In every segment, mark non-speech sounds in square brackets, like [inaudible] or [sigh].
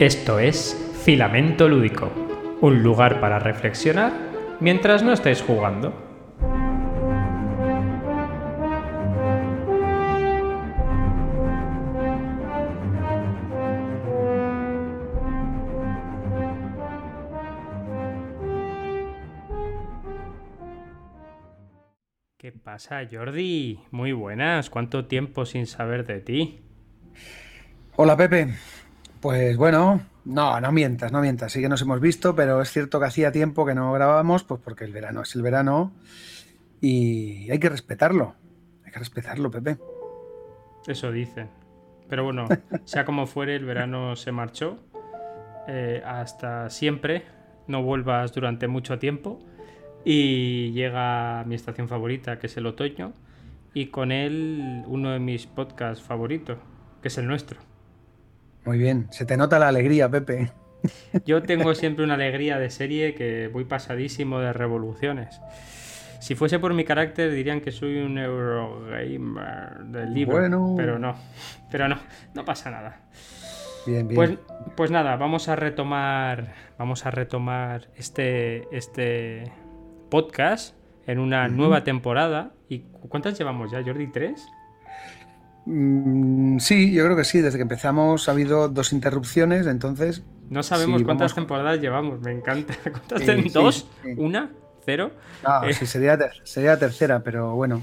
Esto es Filamento Lúdico, un lugar para reflexionar mientras no estáis jugando. ¿Qué pasa, Jordi? Muy buenas. ¿Cuánto tiempo sin saber de ti? Hola, Pepe. Pues bueno, no, no mientas, no mientas. Sí que nos hemos visto, pero es cierto que hacía tiempo que no grabábamos, pues porque el verano es el verano y hay que respetarlo. Hay que respetarlo, Pepe. Eso dice. Pero bueno, [laughs] sea como fuere, el verano se marchó. Eh, hasta siempre. No vuelvas durante mucho tiempo. Y llega mi estación favorita, que es el otoño. Y con él uno de mis podcasts favoritos, que es el nuestro. Muy bien, se te nota la alegría, Pepe. Yo tengo siempre una alegría de serie que voy pasadísimo de revoluciones. Si fuese por mi carácter dirían que soy un Eurogamer del libro, bueno. pero no, pero no, no pasa nada. Bien, bien. Pues, pues nada, vamos a retomar, vamos a retomar este, este podcast en una uh -huh. nueva temporada. ¿Y cuántas llevamos ya, Jordi? ¿Tres? Mm, sí, yo creo que sí. Desde que empezamos ha habido dos interrupciones, entonces. No sabemos sí, cuántas vamos... temporadas llevamos, me encanta. [laughs] ¿Cuántas sí, ¿Dos? Sí, ¿Una? ¿Cero? Eh... sí, sería, ter sería la tercera, pero bueno.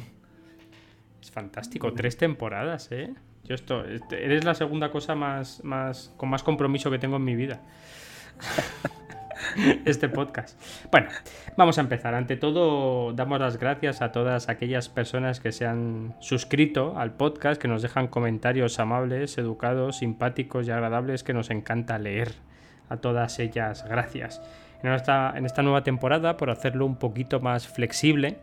Es fantástico, tres temporadas, ¿eh? Yo esto, eres la segunda cosa más, más con más compromiso que tengo en mi vida. [laughs] [laughs] este podcast. Bueno, vamos a empezar. Ante todo, damos las gracias a todas aquellas personas que se han suscrito al podcast, que nos dejan comentarios amables, educados, simpáticos y agradables que nos encanta leer. A todas ellas, gracias. En esta, en esta nueva temporada, por hacerlo un poquito más flexible,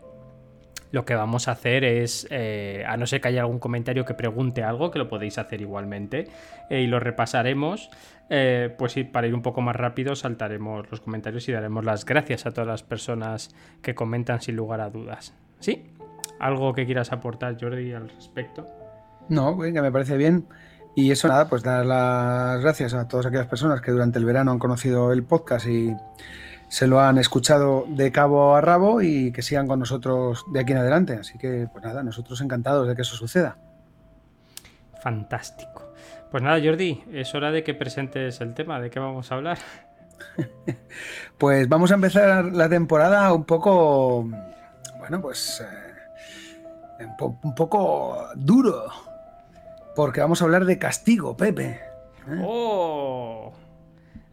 lo que vamos a hacer es, eh, a no ser que haya algún comentario que pregunte algo, que lo podéis hacer igualmente, eh, y lo repasaremos, eh, pues para ir un poco más rápido saltaremos los comentarios y daremos las gracias a todas las personas que comentan sin lugar a dudas. ¿Sí? ¿Algo que quieras aportar, Jordi, al respecto? No, venga, me parece bien. Y eso nada, pues dar las gracias a todas aquellas personas que durante el verano han conocido el podcast y se lo han escuchado de cabo a rabo y que sigan con nosotros de aquí en adelante. Así que, pues nada, nosotros encantados de que eso suceda. Fantástico. Pues nada, Jordi, es hora de que presentes el tema, de qué vamos a hablar. [laughs] pues vamos a empezar la temporada un poco, bueno, pues eh, un, po un poco duro, porque vamos a hablar de castigo, Pepe. ¿Eh? ¡Oh!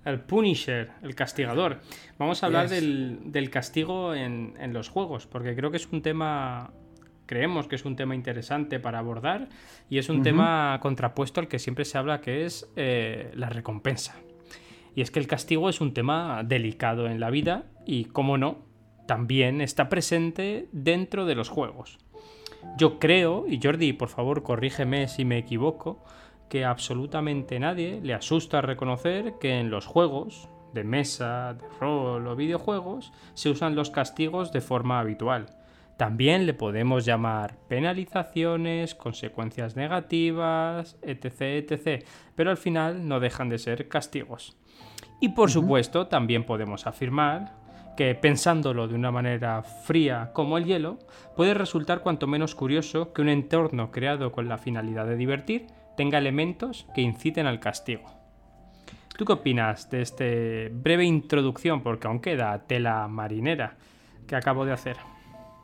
El Punisher, el castigador. Vamos a hablar yes. del, del, castigo en, en, los juegos, porque creo que es un tema. Creemos que es un tema interesante para abordar y es un uh -huh. tema contrapuesto al que siempre se habla, que es eh, la recompensa. Y es que el castigo es un tema delicado en la vida y, como no, también está presente dentro de los juegos. Yo creo, y Jordi, por favor, corrígeme si me equivoco, que absolutamente nadie le asusta reconocer que en los juegos de mesa, de rol o videojuegos se usan los castigos de forma habitual. También le podemos llamar penalizaciones, consecuencias negativas, etc, etc, pero al final no dejan de ser castigos. Y por uh -huh. supuesto también podemos afirmar que pensándolo de una manera fría como el hielo, puede resultar cuanto menos curioso que un entorno creado con la finalidad de divertir tenga elementos que inciten al castigo. ¿Tú qué opinas de este breve introducción? Porque aún queda tela marinera que acabo de hacer.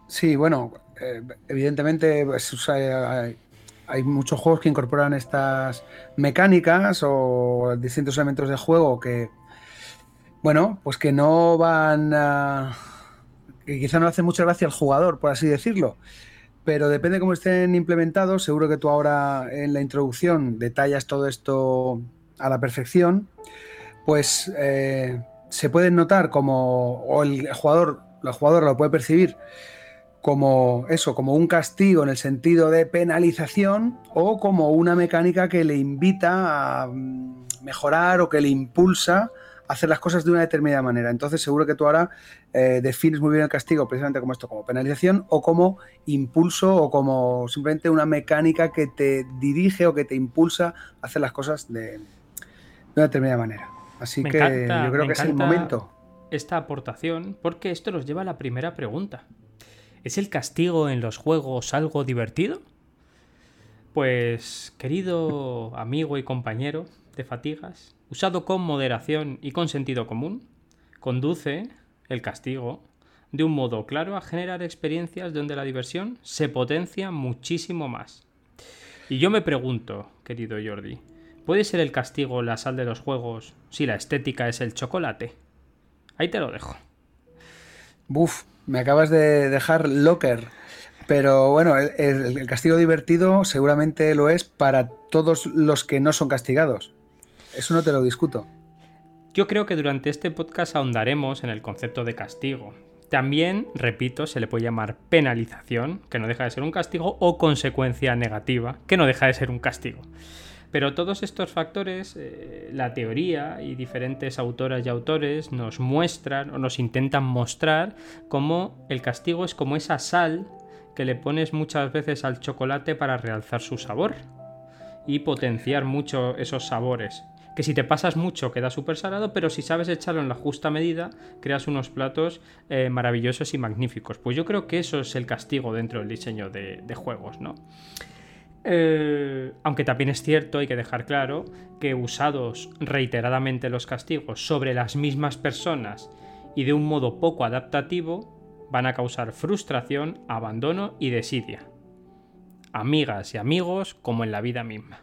Sí, bueno, eh, evidentemente pues, hay, muchos juegos que incorporan estas mecánicas o distintos elementos de juego que, bueno, pues que no van a... que quizá no hace mucha gracia al jugador, por así decirlo pero depende de cómo estén implementados. Seguro que tú ahora en la introducción detallas todo esto a la perfección. Pues eh, se pueden notar como, o el jugador, la jugadora lo puede percibir como eso, como un castigo en el sentido de penalización o como una mecánica que le invita a mm, mejorar o que le impulsa hacer las cosas de una determinada manera. Entonces seguro que tú ahora eh, defines muy bien el castigo precisamente como esto, como penalización o como impulso o como simplemente una mecánica que te dirige o que te impulsa a hacer las cosas de, una determinada manera. Así que yo creo que es el momento. Esta aportación, porque esto nos lleva a la primera pregunta. ¿Es el castigo en los juegos algo divertido? Pues, querido amigo y compañero de fatigas, usado con moderación y con sentido común, conduce el castigo de un modo claro a generar experiencias donde la diversión se potencia muchísimo más. Y yo me pregunto, querido Jordi, ¿puede ser el castigo la sal de los juegos si la estética es el chocolate? Ahí te lo dejo. Buf, me acabas de dejar locker. Pero bueno, el, castigo divertido seguramente lo es para todos los que no son castigados. Eso no te lo discuto. Yo creo que durante este podcast ahondaremos en el concepto de castigo. También, repito, se le puede llamar penalización, que no deja de ser un castigo, o consecuencia negativa, que no deja de ser un castigo. Pero todos estos factores, eh, la teoría y diferentes autoras y autores nos muestran o nos intentan mostrar cómo el castigo es como esa sal que le pones muchas veces al chocolate para realzar su sabor y potenciar mucho esos sabores. Que si te pasas mucho queda súper salado, pero si sabes echarlo en la justa medida, creas unos platos eh, maravillosos y magníficos. Pues yo creo que eso es el castigo dentro del diseño de, de juegos, ¿no? Eh, aunque también es cierto, hay que dejar claro, que usados reiteradamente los castigos sobre las mismas personas y de un modo poco adaptativo, van a causar frustración, abandono y desidia. Amigas y amigos como en la vida misma.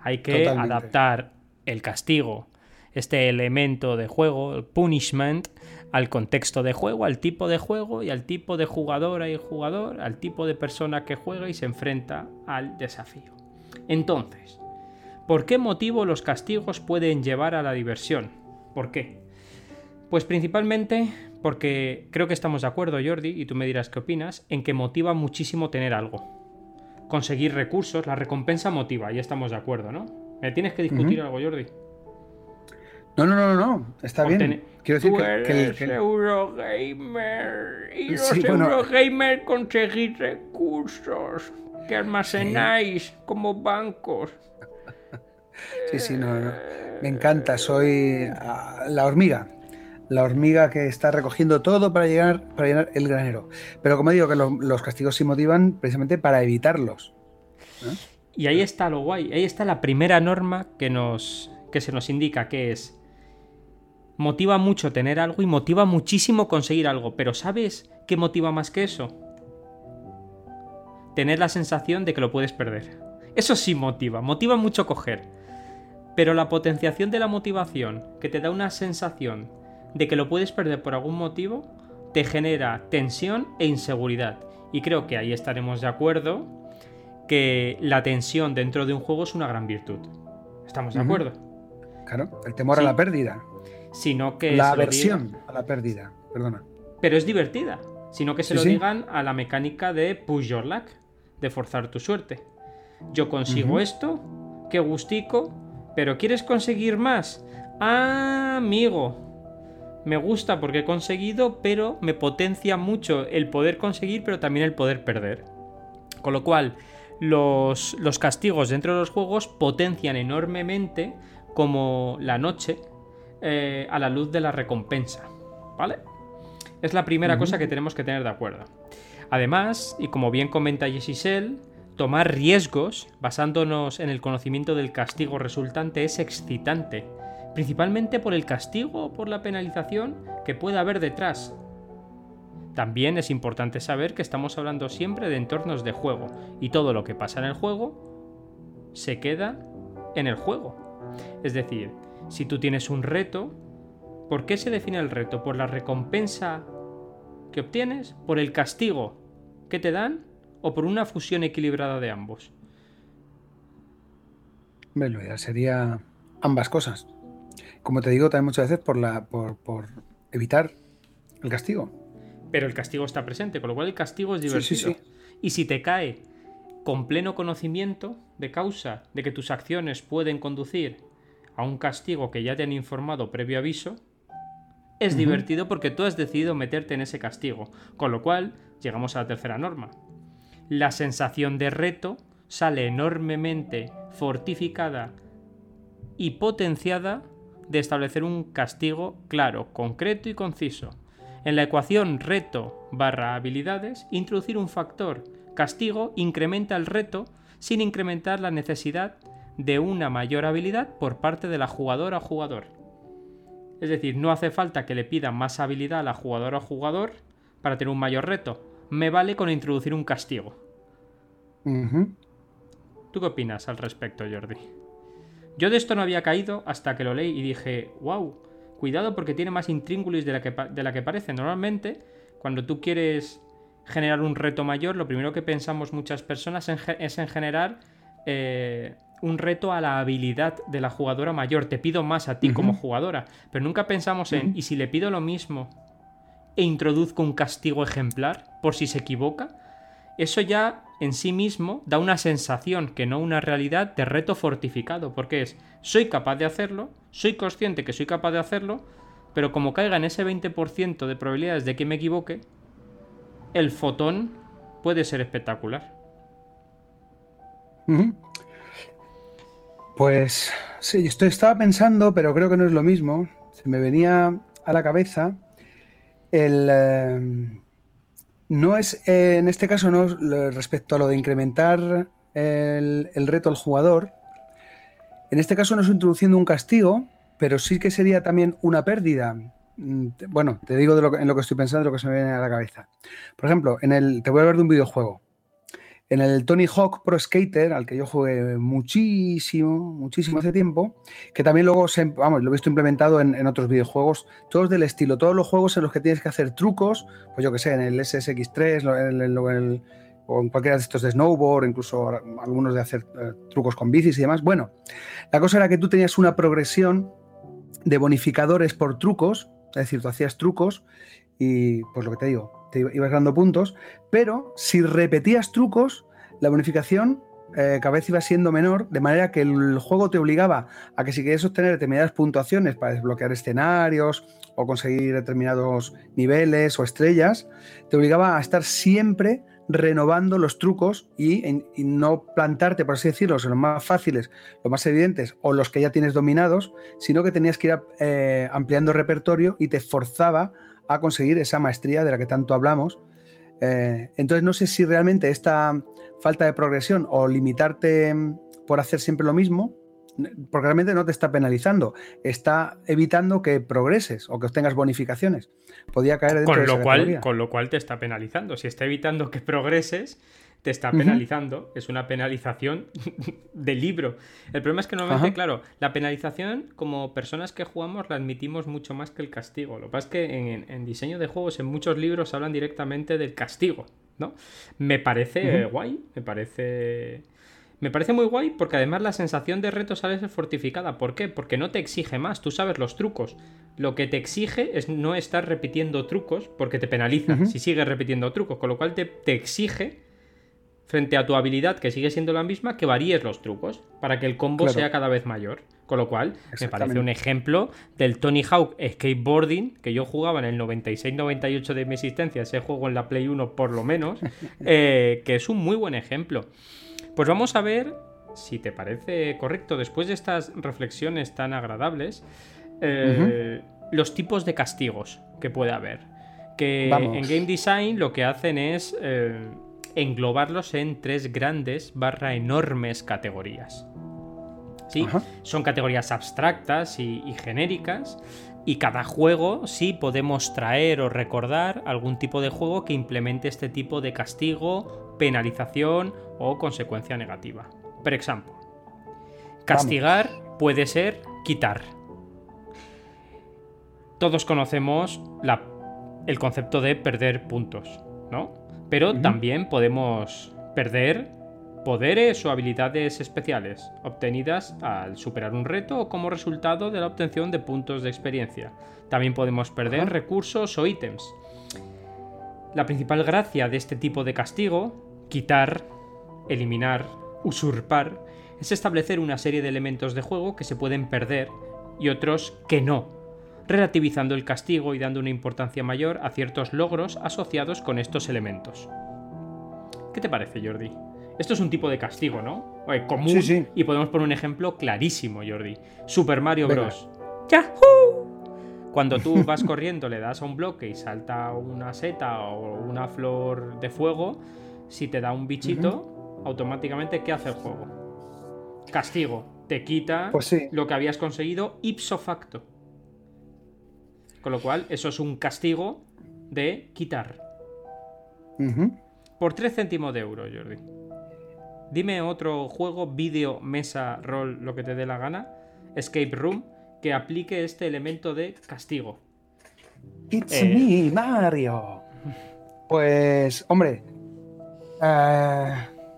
Hay que adaptar el castigo este elemento de juego, el punishment, al contexto de juego, al tipo de juego y al tipo de jugadora y jugador, al tipo de persona que juega y se enfrenta al desafío. Entonces, ¿por qué motivo los castigos pueden llevar a la diversión? ¿Por qué? Pues principalmente porque creo que estamos de acuerdo, Jordi, y tú me dirás qué opinas, en que motiva muchísimo tener algo. Conseguir recursos, la recompensa motiva, y estamos de acuerdo, ¿no? ¿Me tienes que discutir algo, Jordi? No, no, no, no, está bien. Quiero decir que, el Eurogamer y los Eurogamer conseguís recursos que almacenáis como bancos. Sí, sí, no, me encanta. Soy ah, la hormiga, la hormiga que está recogiendo todo para llegar para llenar el granero. Pero como digo que los castigos se motivan precisamente para evitarlos. Y ahí está lo guay. Ahí está la primera norma que nos que se nos indica que es motiva mucho tener algo y motiva muchísimo conseguir algo, pero ¿sabes qué motiva más que eso? Tener la sensación de que lo puedes perder. Eso sí motiva, motiva mucho coger. Pero la potenciación de la motivación, que te da una sensación de que lo puedes perder por algún motivo, te genera tensión e inseguridad. Y creo que ahí estaremos de acuerdo que la tensión dentro de un juego es una gran virtud. ¿Estamos de acuerdo? Claro, el temor a la pérdida sino que... La aversión a la pérdida, perdona. Pero es divertida, sino que se lo digan a la mecánica de push your luck, de forzar tu suerte. Yo consigo esto, qué gustico, pero ¿quieres conseguir más? Ah, amigo, me gusta porque he conseguido, pero me potencia mucho el poder conseguir, pero también el poder perder. Con lo cual, los, los castigos dentro de los juegos potencian enormemente como la noche eh, a la luz de la recompensa. ¿Vale? Es la primera cosa que tenemos que tener de acuerdo. Además, y como bien comenta Jesisel, tomar riesgos basándonos en el conocimiento del castigo resultante es excitante, principalmente por el castigo o por la penalización que pueda haber detrás. También es importante saber que estamos hablando siempre de entornos de juego y todo lo que pasa en el juego se queda en el juego. Es decir, si tú tienes un reto, ¿por qué se define el reto? ¿Por la recompensa que obtienes? ¿Por el castigo que te dan? ¿O por una fusión equilibrada de ambos? Bueno, ya sería ambas cosas. Como te digo también muchas veces por, la, por, evitar el castigo. Pero el castigo está presente, con lo cual el castigo es divertido. Y si te cae con pleno conocimiento de causa de que tus acciones pueden conducir a un castigo que ya te han informado previo aviso, es divertido porque tú has decidido meterte en ese castigo. Con lo cual, llegamos a la tercera norma. La sensación de reto sale enormemente fortificada y potenciada de establecer un castigo claro, concreto y conciso. En la ecuación reto barra habilidades, introducir un factor castigo incrementa el reto sin incrementar la necesidad de una mayor habilidad por parte de la jugadora o jugador. Es decir, no hace falta que le pidan más habilidad a la jugadora o jugador para tener un mayor reto. Me vale con introducir un castigo. ¿Tú qué opinas al respecto, Jordi? Yo de esto no había caído hasta que lo leí y dije, wow, cuidado porque tiene más intríngulis de la que, de la que parece. Normalmente, cuando tú quieres generar un reto mayor, lo primero que pensamos muchas personas es en generar eh, un reto a la habilidad de la jugadora mayor. Te pido más a ti como jugadora. Pero nunca pensamos en, ¿y si le pido lo mismo e introduzco un castigo ejemplar por si se equivoca? Eso ya en sí mismo da una sensación, que no una realidad, de reto fortificado. Porque es, soy capaz de hacerlo, soy consciente que soy capaz de hacerlo, pero como caiga en ese 20% de probabilidades de que me equivoque, el fotón puede ser espectacular. Pues sí, esto estaba pensando, pero creo que no es lo mismo. Se me venía a la cabeza el... Eh, no es, eh, en este caso, no respecto a lo de incrementar el, el, reto al jugador. En este caso no es introduciendo un castigo, pero sí que sería también una pérdida. Mm, bueno, te digo en lo que estoy pensando, de lo que se me viene a la cabeza. Por ejemplo, en el, te voy a hablar de un videojuego. En el Tony Hawk Pro Skater, al que yo jugué muchísimo, muchísimo hace tiempo, que también luego se, vamos, lo he visto implementado en, otros videojuegos, todos del estilo, todos los juegos en los que tienes que hacer trucos, pues yo que sé, en el SSX3, o en cualquiera de estos de snowboard, incluso algunos de hacer eh, trucos con bicis y demás. Bueno, la cosa era que tú tenías una progresión de bonificadores por trucos es decir, tú hacías trucos y, pues lo que te digo, te ibas ganando puntos, pero si repetías trucos, la bonificación eh, cada vez iba siendo menor, de manera que el juego te obligaba a que si querías obtener determinadas puntuaciones para desbloquear escenarios o conseguir determinados niveles o estrellas, te obligaba a estar siempre renovando los trucos y, no plantarte, por así decirlo, los más fáciles, los más evidentes o los que ya tienes dominados, sino que tenías que ir eh, ampliando repertorio y te forzaba a conseguir esa maestría de la que tanto hablamos. Eh, entonces no sé si realmente esta falta de progresión o limitarte por hacer siempre lo mismo porque realmente no te está penalizando, está evitando que progreses o que obtengas bonificaciones. Podía caer dentro con lo cual, Con lo cual te está penalizando. Si está evitando que progreses, te está penalizando. Es una penalización [laughs] de libro. El problema es que normalmente, claro, la penalización como personas que jugamos la admitimos mucho más que el castigo. Lo que pasa es que en, diseño de juegos, en muchos libros hablan directamente del castigo, ¿no? Me parece guay, me parece me parece muy guay porque además la sensación de reto sale fortificada. ¿Por qué? Porque no te exige más, tú sabes los trucos. Lo que te exige es no estar repitiendo trucos porque te penaliza si sigues repitiendo trucos, con lo cual te, exige, frente a tu habilidad que sigue siendo la misma, que varíes los trucos para que el combo sea cada vez mayor. Con lo cual, me parece un ejemplo del Tony Hawk Skateboarding, que yo jugaba en el 96-98 de mi existencia, ese juego en la Play 1 por lo menos, [laughs] eh, que es un muy buen ejemplo. Pues vamos a ver, si te parece correcto, después de estas reflexiones tan agradables, eh, los tipos de castigos que puede haber. Que en Game Design lo que hacen es eh, englobarlos en tres grandes barra enormes categorías. ¿Sí? Son categorías abstractas y, y genéricas y cada juego sí podemos traer o recordar algún tipo de juego que implemente este tipo de castigo, penalización o consecuencia negativa. Por ejemplo, castigar puede ser quitar. Todos conocemos el concepto de perder puntos, ¿no? Pero también podemos perder poderes o habilidades especiales obtenidas al superar un reto o como resultado de la obtención de puntos de experiencia. También podemos perder recursos o ítems. La principal gracia de este tipo de castigo, quitar, eliminar, usurpar, es establecer una serie de elementos de juego que se pueden perder y otros que no, relativizando el castigo y dando una importancia mayor a ciertos logros asociados con estos elementos. ¿Qué te parece, Jordi? Esto es un tipo de castigo, ¿no? común. Y podemos poner un ejemplo clarísimo, Jordi. Super Mario Bros. ¡Yahoo! Cuando tú vas [laughs] corriendo, le das a un bloque y salta una seta o una flor de fuego, si te da un bichito, automáticamente, ¿qué hace el juego? Castigo. Te quita Pues sí. lo que habías conseguido ipso facto. Con lo cual, eso es un castigo de quitar. Por 3 céntimos de euro, Jordi. Dime otro juego, vídeo, mesa, rol, lo que te dé la gana, Escape Room, que aplique este elemento de castigo. It's Eh. me, Mario. [laughs] Pues, hombre. eh,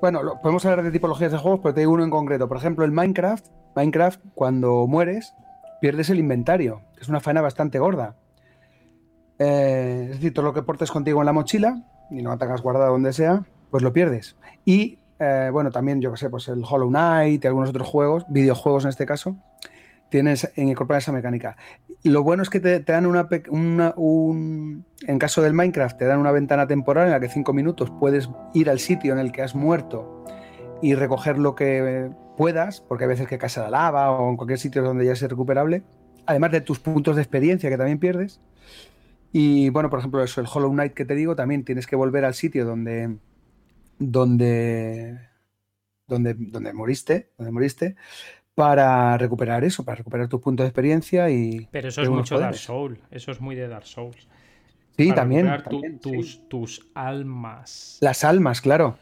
bueno, lo- podemos hablar de tipologías de juegos, pero te digo uno en concreto. Por ejemplo, el Minecraft. Minecraft, cuando mueres, pierdes el inventario, es una faena bastante gorda. Eh, es decir, todo lo que portes contigo en la mochila y no tengas guardado donde sea, pues lo pierdes. Y eh, bueno, también, yo que sé, pues el Hollow Knight y algunos otros juegos, videojuegos en este caso, tienes en incorporar esa mecánica. Lo bueno es que te, dan una, en caso del Minecraft, te dan una ventana temporal en la que cinco minutos puedes ir al sitio en el que has muerto y recoger lo que puedas, porque hay veces que caes a la lava o en cualquier sitio donde ya es recuperable, además de tus puntos de experiencia que también pierdes. Y bueno, por ejemplo, eso, el Hollow Knight que te digo, también tienes que volver al sitio donde, donde, donde, donde moriste, donde moriste, para recuperar eso, para recuperar tus puntos de experiencia y Pero eso es mucho Dark poderes. Souls. Eso es muy de Dark Souls. Sí, Para también, recuperar tu- tus, tus almas. Las almas, claro.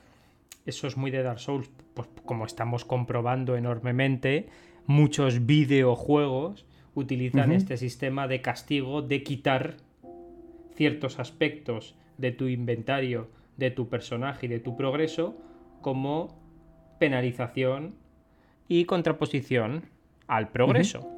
Eso es muy de Dark Souls. Pues como estamos comprobando enormemente, muchos videojuegos utilizan este sistema de castigo de quitar ciertos aspectos de tu inventario, de tu personaje y de tu progreso como penalización y contraposición al progreso,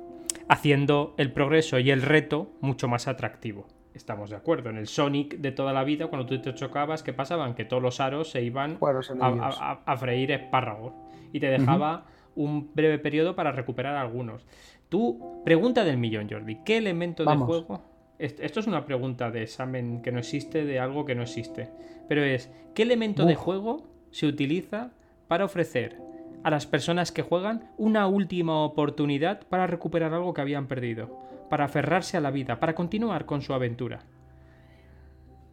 haciendo el progreso y el reto mucho más atractivo. Estamos de acuerdo. En el Sonic de toda la vida, cuando tú te chocabas, ¿qué pasaban? Que todos los aros se iban a freír espárragos y te dejaba un breve periodo para recuperar algunos. Tú, pregunta del millón, Jordi, ¿qué elemento Vamos. de juego? Est- Esto es una pregunta de examen que no existe, de algo que no existe. Pero es, ¿qué elemento de juego se utiliza para ofrecer a las personas que juegan una última oportunidad para recuperar algo que habían perdido? Para aferrarse a la vida, para continuar con su aventura.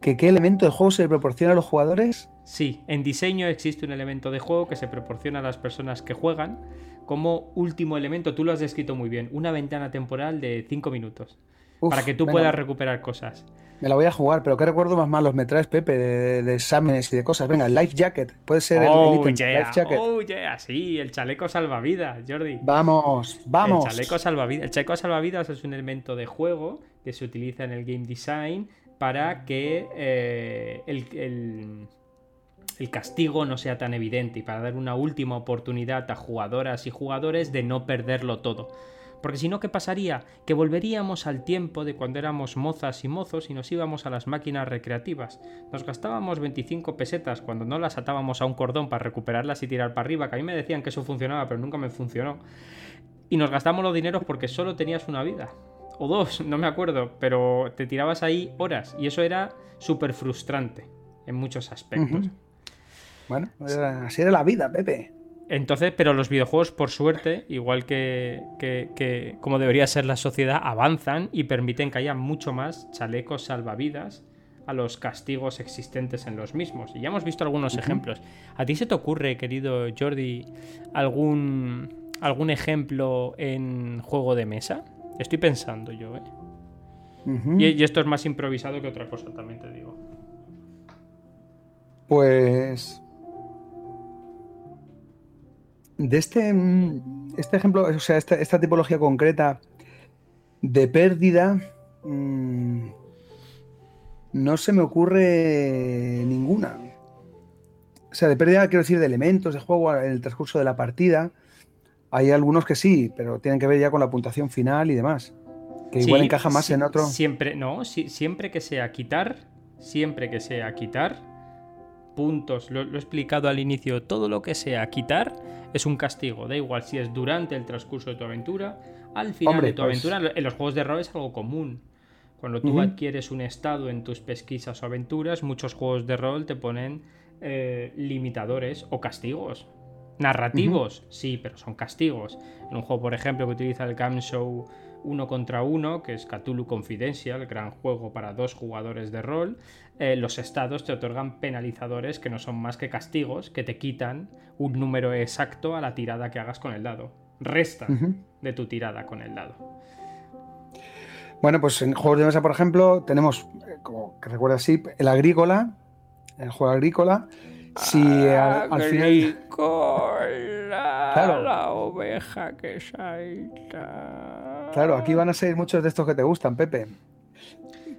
¿Que ¿Qué elemento de juego se le proporciona a los jugadores? Sí, en diseño existe un elemento de juego que se proporciona a las personas que juegan como último elemento, tú lo has descrito muy bien, una ventana temporal de 5 minutos, Uf, para que tú venga, puedas recuperar cosas. Me la voy a jugar, pero ¿qué recuerdo más malos me traes, Pepe, de, de exámenes y de cosas? Venga, el Life Jacket. Puede ser el- el, Oh, yeah, Life Jacket. oh, yeah, sí, el chaleco salvavidas, Jordi. Vamos, vamos. El chaleco salvavidas. El chaleco salvavidas es un elemento de juego que se utiliza en el game design para que eh, el, el- el castigo no sea tan evidente y para dar una última oportunidad a jugadoras y jugadores de no perderlo todo. Porque si no, ¿qué pasaría? Que volveríamos al tiempo de cuando éramos mozas y mozos y nos íbamos a las máquinas recreativas. Nos gastábamos 25 pesetas cuando no las atábamos a un cordón para recuperarlas y tirar para arriba, que a mí me decían que eso funcionaba, pero nunca me funcionó. Y nos gastamos los dineros porque solo tenías una vida. O dos, no me acuerdo, pero te tirabas ahí horas y eso era súper frustrante en muchos aspectos. Ujú. Bueno, era- así era la vida, Pepe. Entonces, pero los videojuegos, por suerte, igual que, que- que como debería ser la sociedad, avanzan y permiten que haya mucho más chalecos salvavidas a los castigos existentes en los mismos. Y ya hemos visto algunos ejemplos. ¿A ti se te ocurre, querido Jordi, algún, algún ejemplo en juego de mesa? Estoy pensando yo, ¿eh? Y, y esto es más improvisado que otra cosa, también te digo. Pues. De este, mm, este ejemplo, o sea, esta, esta tipología concreta de pérdida, mm, no se me ocurre ninguna. O sea, de pérdida quiero decir de elementos de juego en el transcurso de la partida. Hay algunos que sí, pero tienen que ver ya con la puntuación final y demás. Que igual encaja más en otro. Siempre, no, siempre que sea quitar, siempre que sea quitar puntos, lo, lo he explicado al inicio, todo lo que sea quitar es un castigo. Da igual si es durante el transcurso de tu aventura, al final Hombre, de tu pues- aventura. En los juegos de rol es algo común. Cuando tú adquieres un estado en tus pesquisas o aventuras, muchos juegos de rol te ponen eh, limitadores o castigos. Narrativos, sí, pero son castigos. En un juego, por ejemplo, que utiliza el Game Show uno contra uno, que es Cthulhu Confidential, el gran juego para dos jugadores de rol, eh, los estados te otorgan penalizadores que no son más que castigos, que te quitan un número exacto a la tirada que hagas con el dado. Resta de tu tirada con el dado. Bueno, pues en juegos de mesa, por ejemplo, tenemos, eh, como que recuerda así, el agrícola, el juego agrícola. Si al, final. Claro. La oveja que salta. Claro, aquí van a ser muchos de estos que te gustan, Pepe.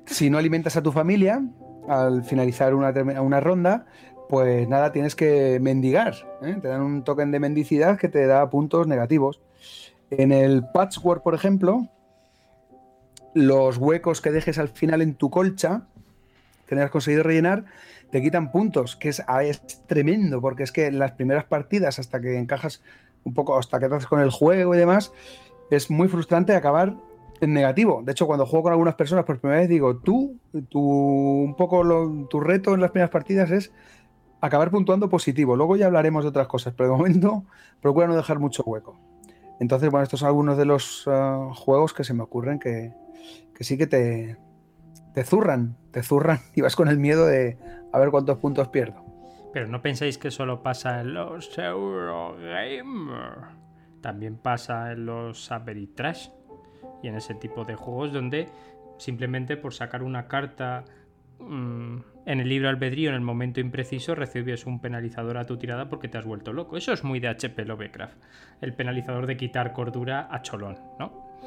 Si no alimentas a tu familia, al finalizar una, ronda, pues nada, tienes que mendigar. ¿eh? Te dan un token de mendicidad que te da puntos negativos. En el patchwork, por ejemplo, los huecos que dejes al final en tu colcha, que no has conseguido rellenar, te quitan puntos, que es, ah, es, tremendo, porque es que en las primeras partidas, hasta que encajas un poco, hasta que te haces con el juego y demás, es muy frustrante acabar en negativo. De hecho, cuando juego con algunas personas por primera vez, digo, tú, tu, un poco tu reto en las primeras partidas es acabar puntuando positivo. Luego ya hablaremos de otras cosas, pero de momento [laughs] procura no dejar mucho hueco. Entonces, bueno, estos son algunos de los ah, juegos que se me ocurren que, que sí que te, te zurran, te zurran [laughs] y vas con el miedo de a ver cuántos puntos pierdo. Pero no penséis que solo pasa en los Eurogamer. También pasa en los Trash y en ese tipo de juegos donde simplemente por sacar una carta mm, en el libro albedrío en el momento impreciso recibes un penalizador a tu tirada porque te has vuelto loco. Eso es muy de HP Lovecraft. El penalizador de quitar cordura a cholón, ¿no?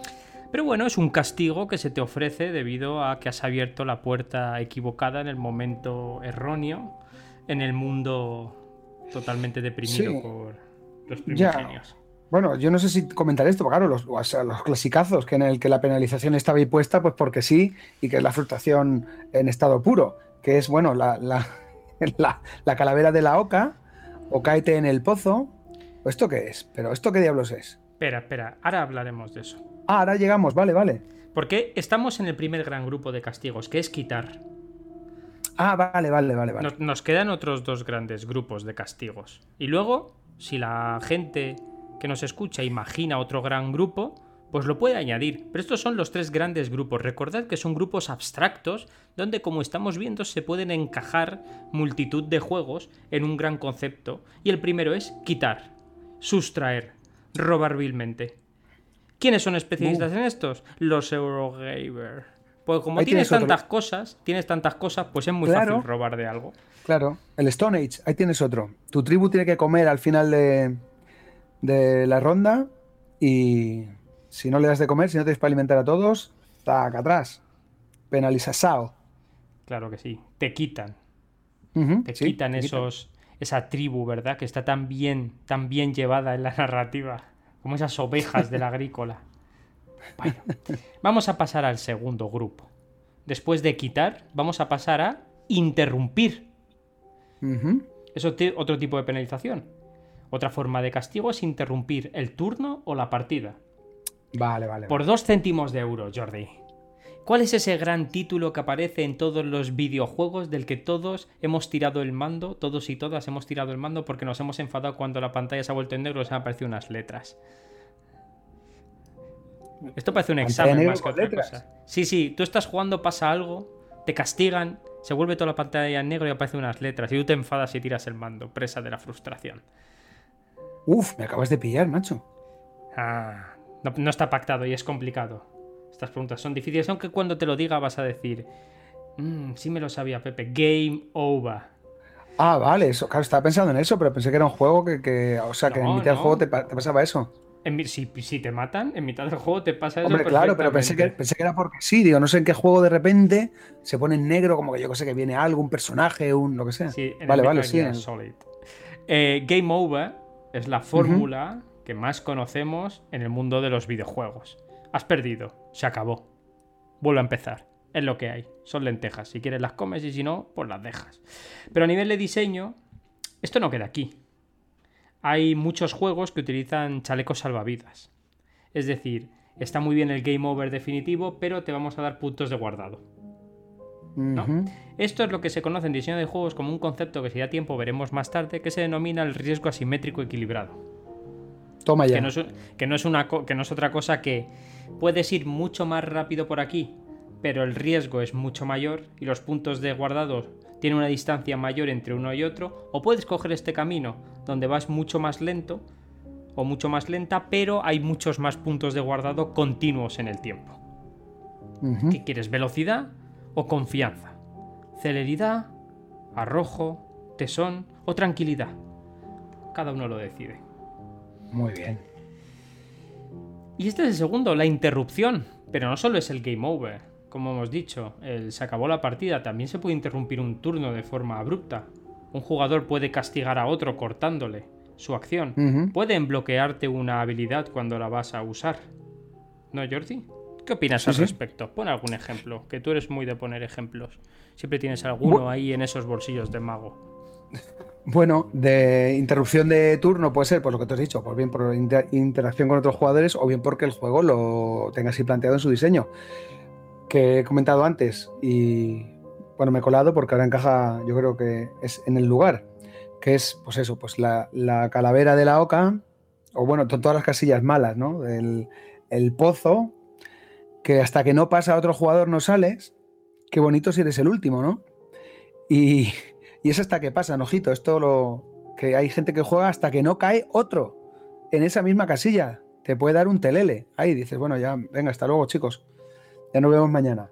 Pero bueno, es un castigo que se te ofrece debido a que has abierto la puerta equivocada en el momento erróneo en el mundo totalmente deprimido por los primigenios. Bueno, yo no sé si comentar esto, pero claro, los, los clasicazos que en el que la penalización estaba impuesta, pues porque sí, y que es la frustración en estado puro, que es, bueno, la, la, [laughs] la, calavera de la oca, o cáete en el pozo. ¿Esto qué es? ¿Pero esto qué diablos es? Espera, espera, ahora hablaremos de eso. Ah, ahora llegamos, vale, vale. Porque estamos en el primer gran grupo de castigos, que es quitar. Ah, vale, vale, vale, vale. Nos, quedan otros dos grandes grupos de castigos. Y luego, si la gente que nos escucha imagina otro gran grupo, pues lo puede añadir. Pero estos son los tres grandes grupos. Recordad que son grupos abstractos donde, como estamos viendo, se pueden encajar multitud de juegos en un gran concepto. Y el primero es quitar, sustraer, robar vilmente. ¿Quiénes son especialistas en estos? Los Eurogamer. Pues como tienes, tantas cosas, tienes tantas cosas, pues es muy fácil robar de algo. Claro, el Stone Age, ahí tienes otro. Tu tribu tiene que comer al final de, de la ronda y si no le das de comer, si no tienes para alimentar a todos, taca atrás. Penalizasao. Claro que sí. Te quitan. te quitan esos. Esa tribu, ¿verdad? Que está tan bien, tan bien llevada en la narrativa como esas ovejas de la [laughs] agrícola. Bueno, vamos a pasar al segundo grupo. Después de quitar, vamos a pasar a interrumpir. Eso es otro tipo de penalización. Otra forma de castigo es interrumpir el turno o la partida. Vale, vale. Por dos céntimos de euro, Jordi. ¿Cuál es ese gran título que aparece en todos los videojuegos del que todos hemos tirado el mando, todos y todas hemos tirado el mando porque nos hemos enfadado cuando la pantalla se ha vuelto en negro y se han aparecido unas letras? Esto parece un examen más que otra cosa. Sí, sí, tú estás jugando, pasa algo, te castigan, se vuelve toda la pantalla en negro y aparecen unas letras y tú te enfadas y tiras el mando, presa de la frustración. Uf, me acabas de pillar, macho. Ah, no está pactado y es complicado. Estas preguntas son difíciles, aunque cuando te lo diga vas a decir, mmm, sí me lo sabía Pepe, game over. Ah, vale, eso, claro, estaba pensando en eso, pero pensé que era un juego que, o sea, que en mitad del juego te, pasaba eso. si, te matan, en mitad del juego te pasa eso. Hombre, claro, pero pensé que, pensé que era porque sí, digo, no sé en qué juego de repente se pone en negro, como que yo que sé que viene algo, un personaje, un lo que sea. Sí, vale, vale, sí. Eh, game over es la fórmula que más conocemos en el mundo de los videojuegos. Has perdido, se acabó. Vuelvo a empezar. Es lo que hay. Son lentejas. Si quieres las comes y si no, pues las dejas. Pero a nivel de diseño, esto no queda aquí. Hay muchos juegos que utilizan chalecos salvavidas. Es decir, está muy bien el game over definitivo, pero te vamos a dar puntos de guardado. Esto es lo que se conoce en diseño de juegos como un concepto que si da tiempo veremos más tarde, que se denomina el riesgo asimétrico equilibrado. Toma ya. Que no es, que no es, una, que no es otra cosa que puedes ir mucho más rápido por aquí, pero el riesgo es mucho mayor y los puntos de guardado tienen una distancia mayor entre uno y otro, o puedes coger este camino donde vas mucho más lento o mucho más lenta, pero hay muchos más puntos de guardado continuos en el tiempo. ¿Qué quieres? ¿Velocidad o confianza? ¿Celeridad, arrojo, tesón o tranquilidad? Cada uno lo decide. Muy bien. Y este es el segundo, la interrupción. Pero no solo es el game over. Como hemos dicho, el se acabó la partida. También se puede interrumpir un turno de forma abrupta. Un jugador puede castigar a otro cortándole su acción. Pueden bloquearte una habilidad cuando la vas a usar. ¿No, Jordi? ¿Qué opinas al respecto? Pon algún ejemplo, que tú eres muy de poner ejemplos. Siempre tienes alguno ahí en esos bolsillos de mago. Bueno, de interrupción de turno puede ser por lo que te has dicho, por bien por interacción con otros jugadores o bien porque el juego lo tenga así planteado en su diseño. Que he comentado antes y bueno, me he colado porque ahora encaja, yo creo que es en el lugar, que es pues eso, pues la, calavera de la oca, o bueno, todas las casillas malas, ¿no? El, el pozo, que hasta que no pasa otro jugador no sales, qué bonito si eres el último, ¿no? Y, y es hasta que pasa, ojito, esto lo que hay gente que juega hasta que no cae otro en esa misma casilla. Te puede dar un telele. Ahí dices, bueno, ya, venga, hasta luego, chicos. Ya nos vemos mañana.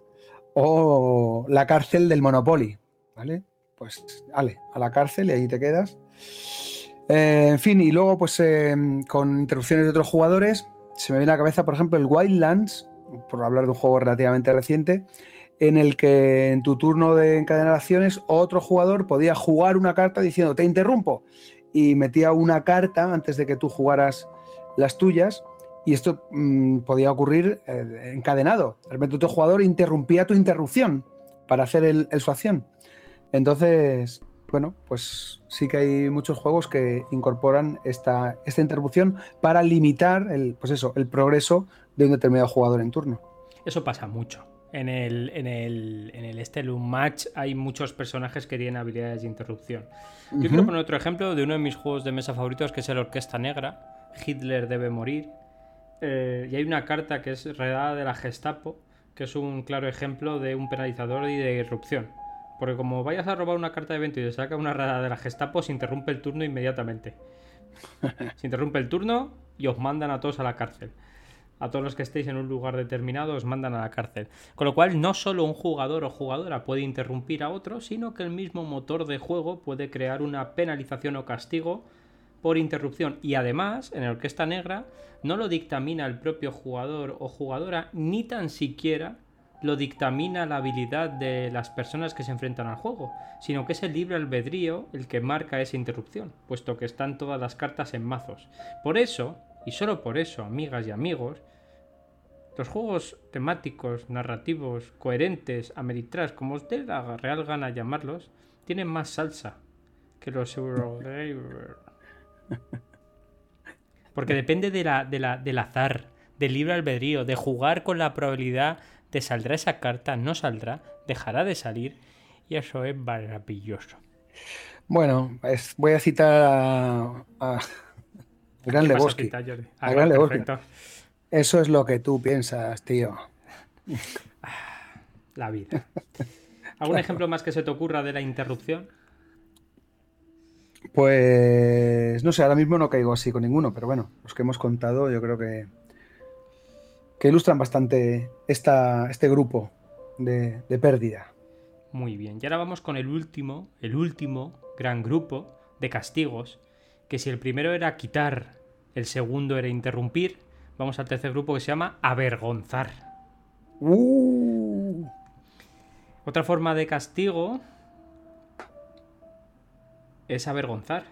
O la cárcel del Monopoly, ¿vale? Pues, vale, a la cárcel y ahí te quedas. Eh, en fin, y luego, pues em, con interrupciones de otros jugadores, se me viene a la cabeza, por ejemplo, el Wildlands, por hablar de un juego relativamente reciente, en el que en tu turno de encadenar acciones otro jugador podía jugar una carta diciendo te interrumpo y metía una carta antes de que tú jugaras las tuyas y esto mm, podía ocurrir eh, encadenado. De repente otro jugador interrumpía tu interrupción para hacer su acción. Entonces, bueno, pues sí que hay muchos juegos que incorporan esta, esta interrupción para limitar el, pues eso, el progreso de un determinado jugador en turno. Eso pasa mucho. En el, en el, en el Stellum Match hay muchos personajes que tienen habilidades de interrupción. Yo quiero poner otro ejemplo de uno de mis juegos de mesa favoritos, que es el Orquesta Negra. Hitler debe morir. Eh, y hay una carta que es redada de la Gestapo, que es un claro ejemplo de un penalizador y de irrupción. Porque como vayas a robar una carta de evento y te saca una redada de la Gestapo, se interrumpe el turno inmediatamente. [laughs] se interrumpe el turno y os mandan a todos a la cárcel a todos los que estéis en un lugar determinado os mandan a la cárcel. Con lo cual no solo un jugador o jugadora puede interrumpir a otro, sino que el mismo motor de juego puede crear una penalización o castigo por interrupción. Y además, en la Orquesta Negra, no lo dictamina el propio jugador o jugadora, ni tan siquiera lo dictamina la habilidad de las personas que se enfrentan al juego, sino que es el libre albedrío el que marca esa interrupción, puesto que están todas las cartas en mazos. Por eso, y solo por eso, amigas y amigos, los juegos temáticos, narrativos, coherentes, ameritrash, como usted haga real gana llamarlos, tienen más salsa que los Eurogamer. Porque depende de la, del azar, del libre albedrío, de jugar con la probabilidad de saldrá esa carta, no saldrá, dejará de salir, y eso es maravilloso. Bueno, voy a citar a Gran Lebowski. Ah, Eso es lo que tú piensas, tío. La vida. ¿Algún ejemplo más que se te ocurra de la interrupción? Pues no sé, ahora mismo no caigo así con ninguno, pero bueno, los que hemos contado yo creo que, que ilustran bastante esta, este grupo de, de pérdida. Muy bien, y ahora vamos con el último, el último gran grupo de castigos, que si el primero era quitar el segundo era interrumpir. Vamos al tercer grupo que se llama avergonzar. Uh. Otra forma de castigo es avergonzar,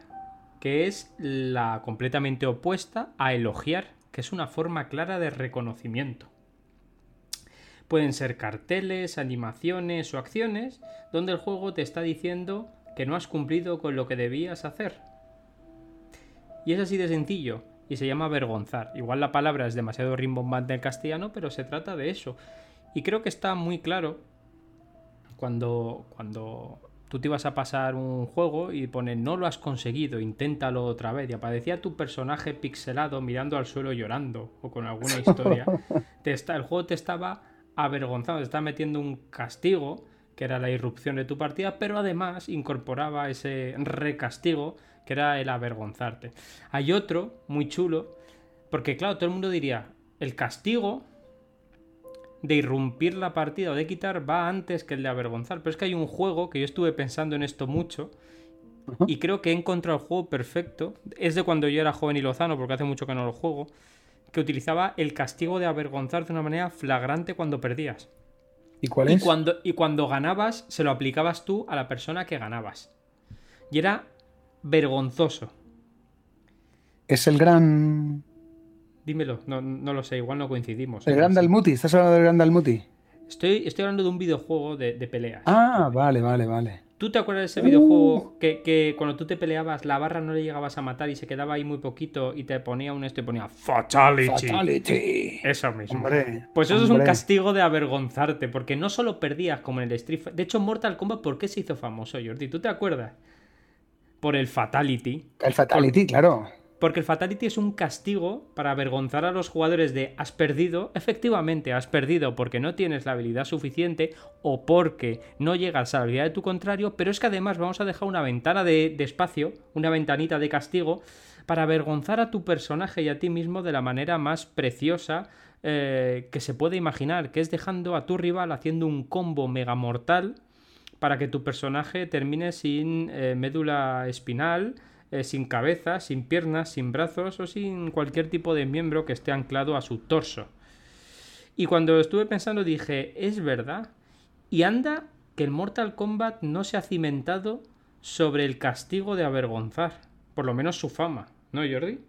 que es la completamente opuesta a elogiar, que es una forma clara de reconocimiento. Pueden ser carteles, animaciones o acciones donde el juego te está diciendo que no has cumplido con lo que debías hacer. Y es así de sencillo y se llama avergonzar. Igual la palabra es demasiado rimbombante en castellano, pero se trata de eso. Y creo que está muy claro cuando, cuando tú te ibas a pasar un juego y pone no lo has conseguido, inténtalo otra vez. Y aparecía tu personaje pixelado mirando al suelo llorando o con alguna [laughs] historia. te está, el juego te estaba avergonzado, te estaba metiendo un castigo que era la irrupción de tu partida, pero además incorporaba ese recastigo que era el avergonzarte. Hay otro muy chulo, porque claro, todo el mundo diría, el castigo de irrumpir la partida o de quitar va antes que el de avergonzar. Pero es que hay un juego que yo estuve pensando en esto mucho y creo que he encontrado el juego perfecto. Es de cuando yo era joven y lozano, porque hace mucho que no lo juego, que utilizaba el castigo de avergonzar de una manera flagrante cuando perdías. ¿Y cuál es? Y cuando, y cuando ganabas, se lo aplicabas tú a la persona que ganabas. Y era vergonzoso. Es el gran. Dímelo, no, lo sé, igual no coincidimos. ¿El Gran Dalmuti? ¿Estás hablando del Gran Dalmuti? Estoy, estoy hablando de un videojuego de, de peleas. Ah, vale, vale, vale. ¿Tú te acuerdas de ese videojuego uh. que, cuando tú te peleabas, la barra no le llegabas a matar y se quedaba ahí muy poquito y te ponía un esto y ponía Fatality? Fatality. Eso mismo. pues eso es un castigo de avergonzarte, porque no solo perdías como en el Street Fighter. De hecho, Mortal Kombat, ¿por qué se hizo famoso, Jordi? ¿Tú te acuerdas? Por el Fatality. El Fatality, claro. Porque el Fatality es un castigo para avergonzar a los jugadores de has perdido, efectivamente has perdido porque no tienes la habilidad suficiente o porque no llegas a la habilidad de tu contrario, pero es que además vamos a dejar una ventana de, espacio, una ventanita de castigo, para avergonzar a tu personaje y a ti mismo de la manera más preciosa eh, que se puede imaginar, que es dejando a tu rival haciendo un combo mega mortal para que tu personaje termine sin eh, médula espinal, eh, sin cabeza, sin piernas, sin brazos o sin cualquier tipo de miembro que esté anclado a su torso. Y cuando estuve pensando dije, es verdad. Y anda que el Mortal Kombat no se ha cimentado sobre el castigo de avergonzar. Por lo menos su fama, ¿no, Jordi?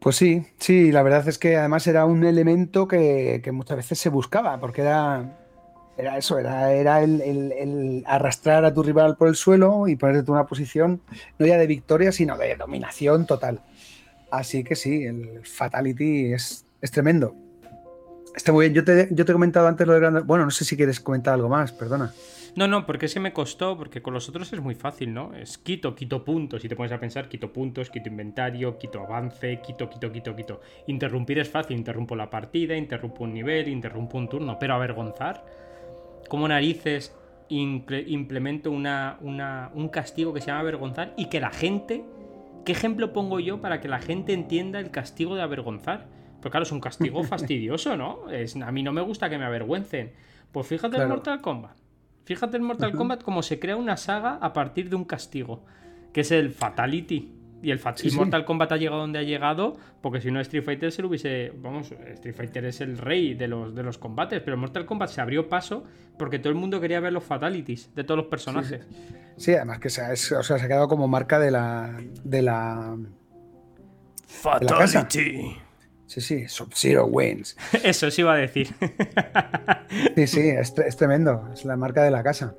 Pues sí, sí, la verdad es que además era un elemento que, que muchas veces se buscaba, porque era, era eso, era, era el, arrastrar a tu rival por el suelo y ponerte una posición no ya de victoria, sino de dominación total. Así que sí, el Fatality es, tremendo. Está muy bien. Yo te, yo te he comentado antes lo de Gran... Bueno, no sé si quieres comentar algo más, perdona. No, no, porque es me costó, porque con los otros es muy fácil, ¿no? Es quito, quito puntos. y te pones a pensar, quito puntos, quito inventario, quito avance, quito, quito, quito, quito. Interrumpir es fácil, interrumpo la partida, interrumpo un nivel, interrumpo un turno, pero avergonzar cómo narices implemento una, un castigo que se llama avergonzar y que la gente, ¿qué ejemplo pongo yo para que la gente entienda el castigo de avergonzar? Pues claro, es un castigo [laughs] fastidioso, ¿no? Es, a mí no me gusta que me avergüencen. Pues fíjate en Mortal Kombat. Fíjate en Mortal Kombat cómo se crea una saga a partir de un castigo, que es el Fatality. Y el Mortal Kombat ha llegado donde ha llegado, porque si no Street Fighter se lo hubiese. Vamos, Street Fighter es el rey de los, de los combates, pero Mortal Kombat se abrió paso porque todo el mundo quería ver los fatalities de todos los personajes. Sí, además que se ha, o sea, se ha quedado como marca de la. de la. Fatality. sí, sí, Sub-Zero wins. [laughs] Eso sí iba a decir. sí, sí, es, es tremendo. Es la marca de la casa.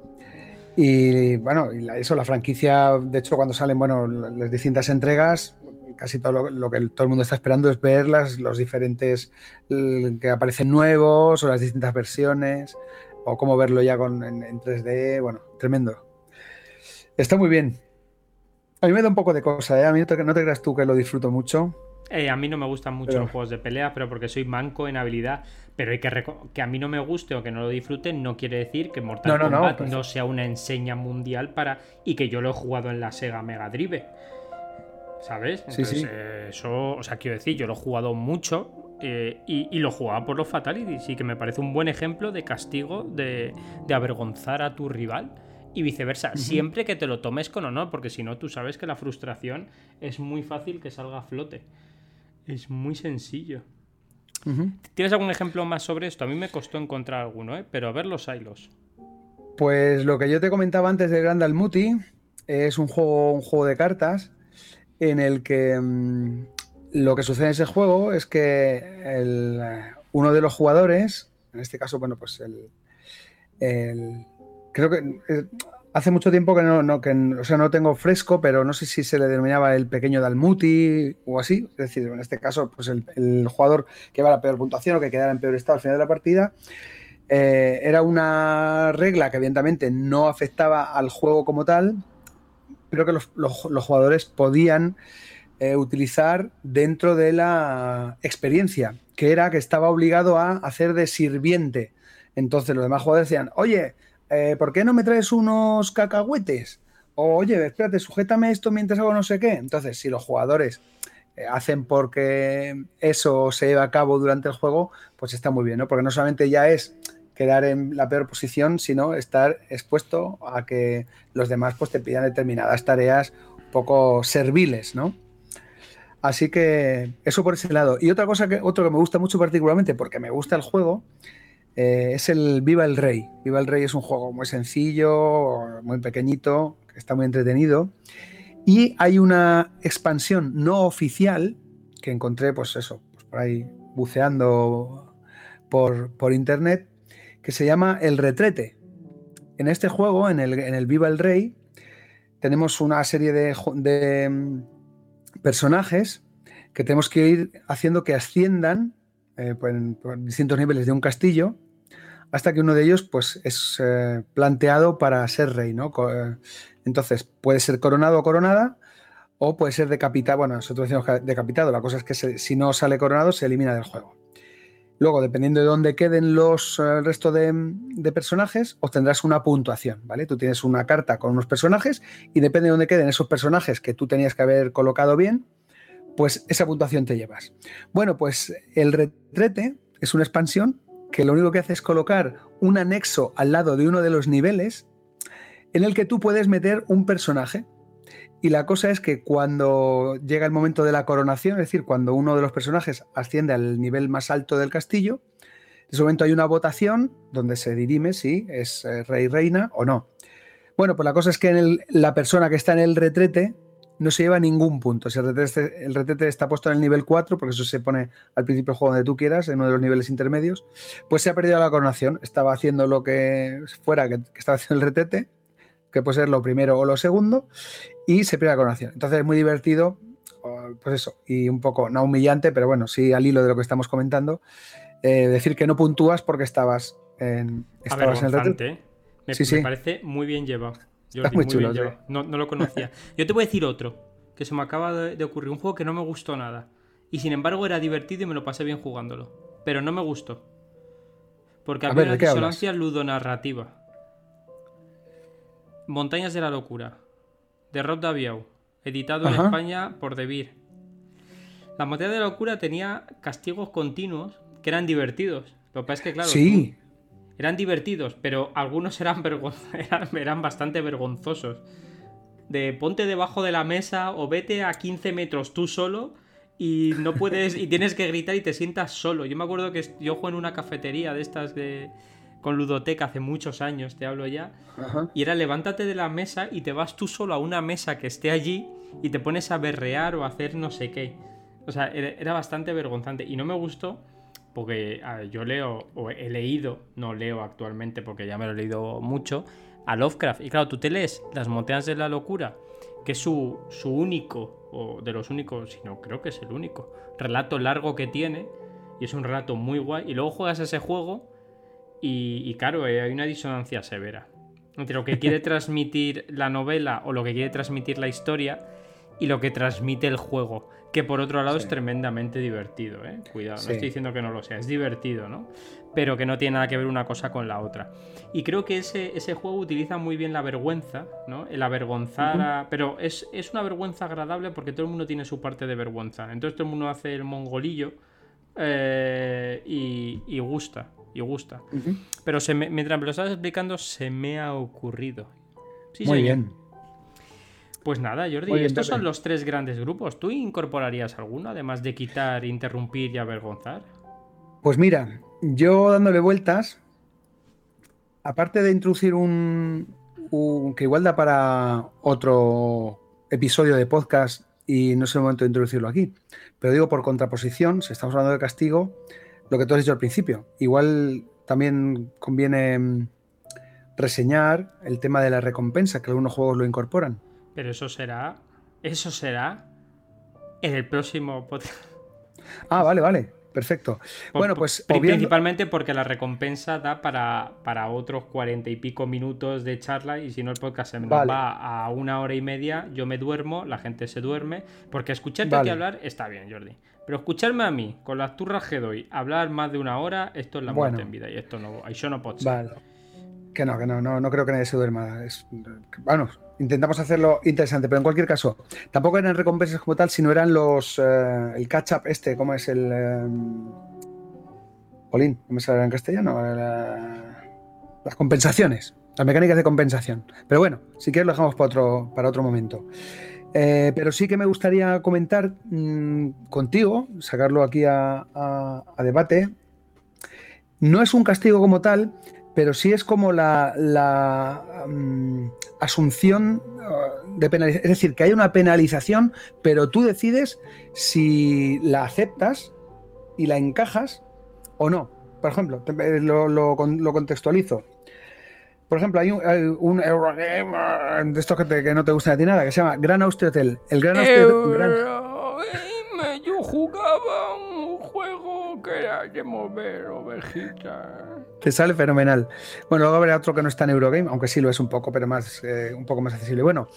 Y bueno, eso, la franquicia, de hecho, cuando salen bueno, las distintas entregas, casi todo lo, que todo el mundo está esperando es ver los diferentes que aparecen nuevos o las distintas versiones, o cómo verlo ya con, en, 3D. Bueno, tremendo. Está muy bien. A mí me da un poco de cosa, ¿eh? A mí no te, no te creas tú que lo disfruto mucho. Eh, a mí no me gustan mucho los juegos de pelea, pero porque soy manco en habilidad. Pero hay que que a mí no me guste o que no lo disfrute, no quiere decir que Mortal Kombat pues no, sea una enseña mundial para. y que yo lo he jugado en la Sega Mega Drive. ¿Sabes? Entonces, eh, eso, o sea, quiero decir, yo lo he jugado mucho eh, y, lo jugaba por los Fatalities. Y que me parece un buen ejemplo de castigo, de, avergonzar a tu rival y viceversa. Siempre que te lo tomes con honor, porque si no, tú sabes que la frustración es muy fácil que salga a flote. Es muy sencillo. ¿Tienes algún ejemplo más sobre esto? A mí me costó encontrar alguno, ¿eh? pero a ver los hilos. Pues lo que yo te comentaba antes de Grand Almuti es un juego, un juego de cartas en el que mm, lo que sucede en ese juego es que uno de los jugadores, en este caso, bueno, pues el, creo que eh, Hace mucho tiempo que no, que, o sea, no tengo fresco, pero no sé si se le denominaba el pequeño Dalmuti o así. Es decir, en este caso, pues el, jugador que va a la peor puntuación o que quedara en peor estado al final de la partida, Eh, era una regla que evidentemente no afectaba al juego como tal, pero que los, jugadores podían eh, utilizar dentro de la experiencia, que era que estaba obligado a hacer de sirviente. Entonces los demás jugadores decían, oye, eh, ¿por qué no me traes unos cacahuetes? O, oye, espérate, sujétame esto mientras hago no sé qué. Entonces, si los jugadores hacen porque eso se lleva a cabo durante el juego, pues está muy bien, ¿no? Porque no solamente ya es quedar en la peor posición, sino estar expuesto a que los demás pues, te pidan determinadas tareas un poco serviles, ¿no? Así que eso por ese lado. Y otra cosa que, otro que me gusta mucho particularmente, porque me gusta el juego, eh, es el Viva el Rey. Viva el Rey es un juego muy sencillo, muy pequeñito, que está muy entretenido. Y hay una expansión no oficial que encontré, pues eso, pues por ahí buceando por, por internet, que se llama El Retrete. En este juego, en el, Viva el Rey, tenemos una serie de, mm, personajes que tenemos que ir haciendo que asciendan eh, por, distintos niveles de un castillo hasta que uno de ellos pues, es eh, planteado para ser rey. ¿no? Eh, entonces, puede ser coronado o coronada o puede ser decapitado. Bueno, nosotros decimos decapitado. La cosa es que si no sale coronado, se elimina del juego. Luego, dependiendo de dónde queden los el eh, resto de, personajes, obtendrás una puntuación, ¿vale? Tú tienes una carta con unos personajes y depende de dónde queden esos personajes que tú tenías que haber colocado bien, pues esa puntuación te llevas. Bueno, pues el retrete es una expansión que lo único que hace es colocar un anexo al lado de uno de los niveles en el que tú puedes meter un personaje. Y la cosa es que cuando llega el momento de la coronación, es decir, cuando uno de los personajes asciende al nivel más alto del castillo, en ese momento hay una votación donde se dirime si es eh, rey, reina o no. Bueno, pues la cosa es que la persona que está en el retrete no se lleva ningún punto. Si el retrete, el retrete, está puesto en el nivel 4, porque eso se pone al principio del juego donde tú quieras, en uno de los niveles intermedios, pues se ha perdido la coronación. Estaba haciendo lo que fuera que, que estaba haciendo el retrete que puede ser lo primero o lo segundo, y se pierde la coronación. Entonces es muy divertido, pues eso, y un poco, no humillante, pero bueno, sí al hilo de lo que estamos comentando, eh, decir que no puntúas porque estabas en, estabas en el. ¿eh? Me, parece muy bien llevado. Muy, chulo, no, lo conocía. [laughs] Yo te voy a decir otro, que se me acaba de, ocurrir, un juego que no me gustó nada. Y sin embargo era divertido y me lo pasé bien jugándolo. Pero no me gustó. Porque había una disonancia ludonarrativa. Montañas de la Locura, de Rob Daviau, editado en España por Debir. La Montaña de la Locura tenía castigos continuos que eran divertidos. Lo que pasa es que, claro, sí. Eran divertidos, pero algunos [laughs] eran, eran, bastante vergonzosos. De ponte debajo de la mesa o vete a 15 metros tú solo y no puedes y tienes que gritar y te sientas solo. Yo me acuerdo que yo juego en una cafetería de estas de con Ludoteca hace muchos años, te hablo ya, y era levántate de la mesa y te vas tú solo a una mesa que esté allí y te pones a berrear o a hacer no sé qué. O sea, era bastante vergonzante y no me gustó porque yo leo, o he leído, no leo actualmente porque ya me lo he leído mucho, a Lovecraft. Y claro, tú te lees Las Montañas de la Locura, que es su, su único, o de los únicos, sino creo que es el único, relato largo que tiene, y es un relato muy guay, y luego juegas ese juego y, claro, eh, hay una disonancia severa entre lo que quiere [laughs] transmitir la novela o lo que quiere transmitir la historia y lo que transmite el juego. Que por otro lado es tremendamente divertido, ¿eh? Cuidado, no estoy diciendo que no lo sea, es divertido, ¿no? Pero que no tiene nada que ver una cosa con la otra. Y creo que ese, ese juego utiliza muy bien la vergüenza, ¿no? El avergonzar a... Pero es, una vergüenza agradable porque todo el mundo tiene su parte de vergüenza. Entonces todo el mundo hace el mongolillo eh, y, y gusta y gusta. Pero se mientras me lo estabas explicando, se me ha ocurrido. Muy bien. Pues nada, Jordi, estos son los tres grandes grupos. ¿Tú incorporarías alguno, además de quitar, interrumpir y avergonzar? Pues mira, yo dándole vueltas, aparte de introducir un, que igual da para otro episodio de podcast y no es el momento de introducirlo aquí, pero digo por contraposición, si estamos hablando de castigo, lo que tú has dicho al principio. Igual también conviene mm, reseñar el tema de la recompensa, que algunos juegos lo incorporan. Pero eso será. Eso será en el próximo podcast. Ah, vale, vale. perfecto. bueno, pues. Principalmente porque la recompensa da para, para otros cuarenta y pico minutos de charla y si no el podcast se me va a una hora y media, yo me duermo, la gente se duerme. Porque escucharte a hablar está bien, Jordi. Pero escucharme a mí, con las turras que doy, hablar más de una hora, esto es la muerte en vida y esto no, yo no puedo Vale. Que no, que no, no, no creo que nadie se duerma. Es, bueno, intentamos hacerlo interesante, pero en cualquier caso, tampoco eran recompensas como tal, sino eran los. Eh, el catch-up este, ¿cómo es el. Eh, Polín, ¿cómo se en castellano? las compensaciones, las mecánicas de compensación. Pero bueno, si quieres lo dejamos para otro, para otro momento. Eh, pero sí que me gustaría comentar mm, contigo, sacarlo aquí a, debate. No es un castigo como tal, pero sí es como la, mm, asunción uh, de penalización. Es decir, que hay una penalización, pero tú decides si la aceptas y la encajas o no. Por ejemplo, eh, lo contextualizo. Por ejemplo, hay un, Eurogame de estos que, no te gusta a ti nada, que se llama Gran Austria Hotel. El Gran Austria Hotel. Yo jugaba un juego que era de mover ovejitas. Te sale fenomenal. Bueno, luego habrá otro que no está en Eurogame, aunque sí lo es un poco, pero más, eh, un poco más accesible. Bueno,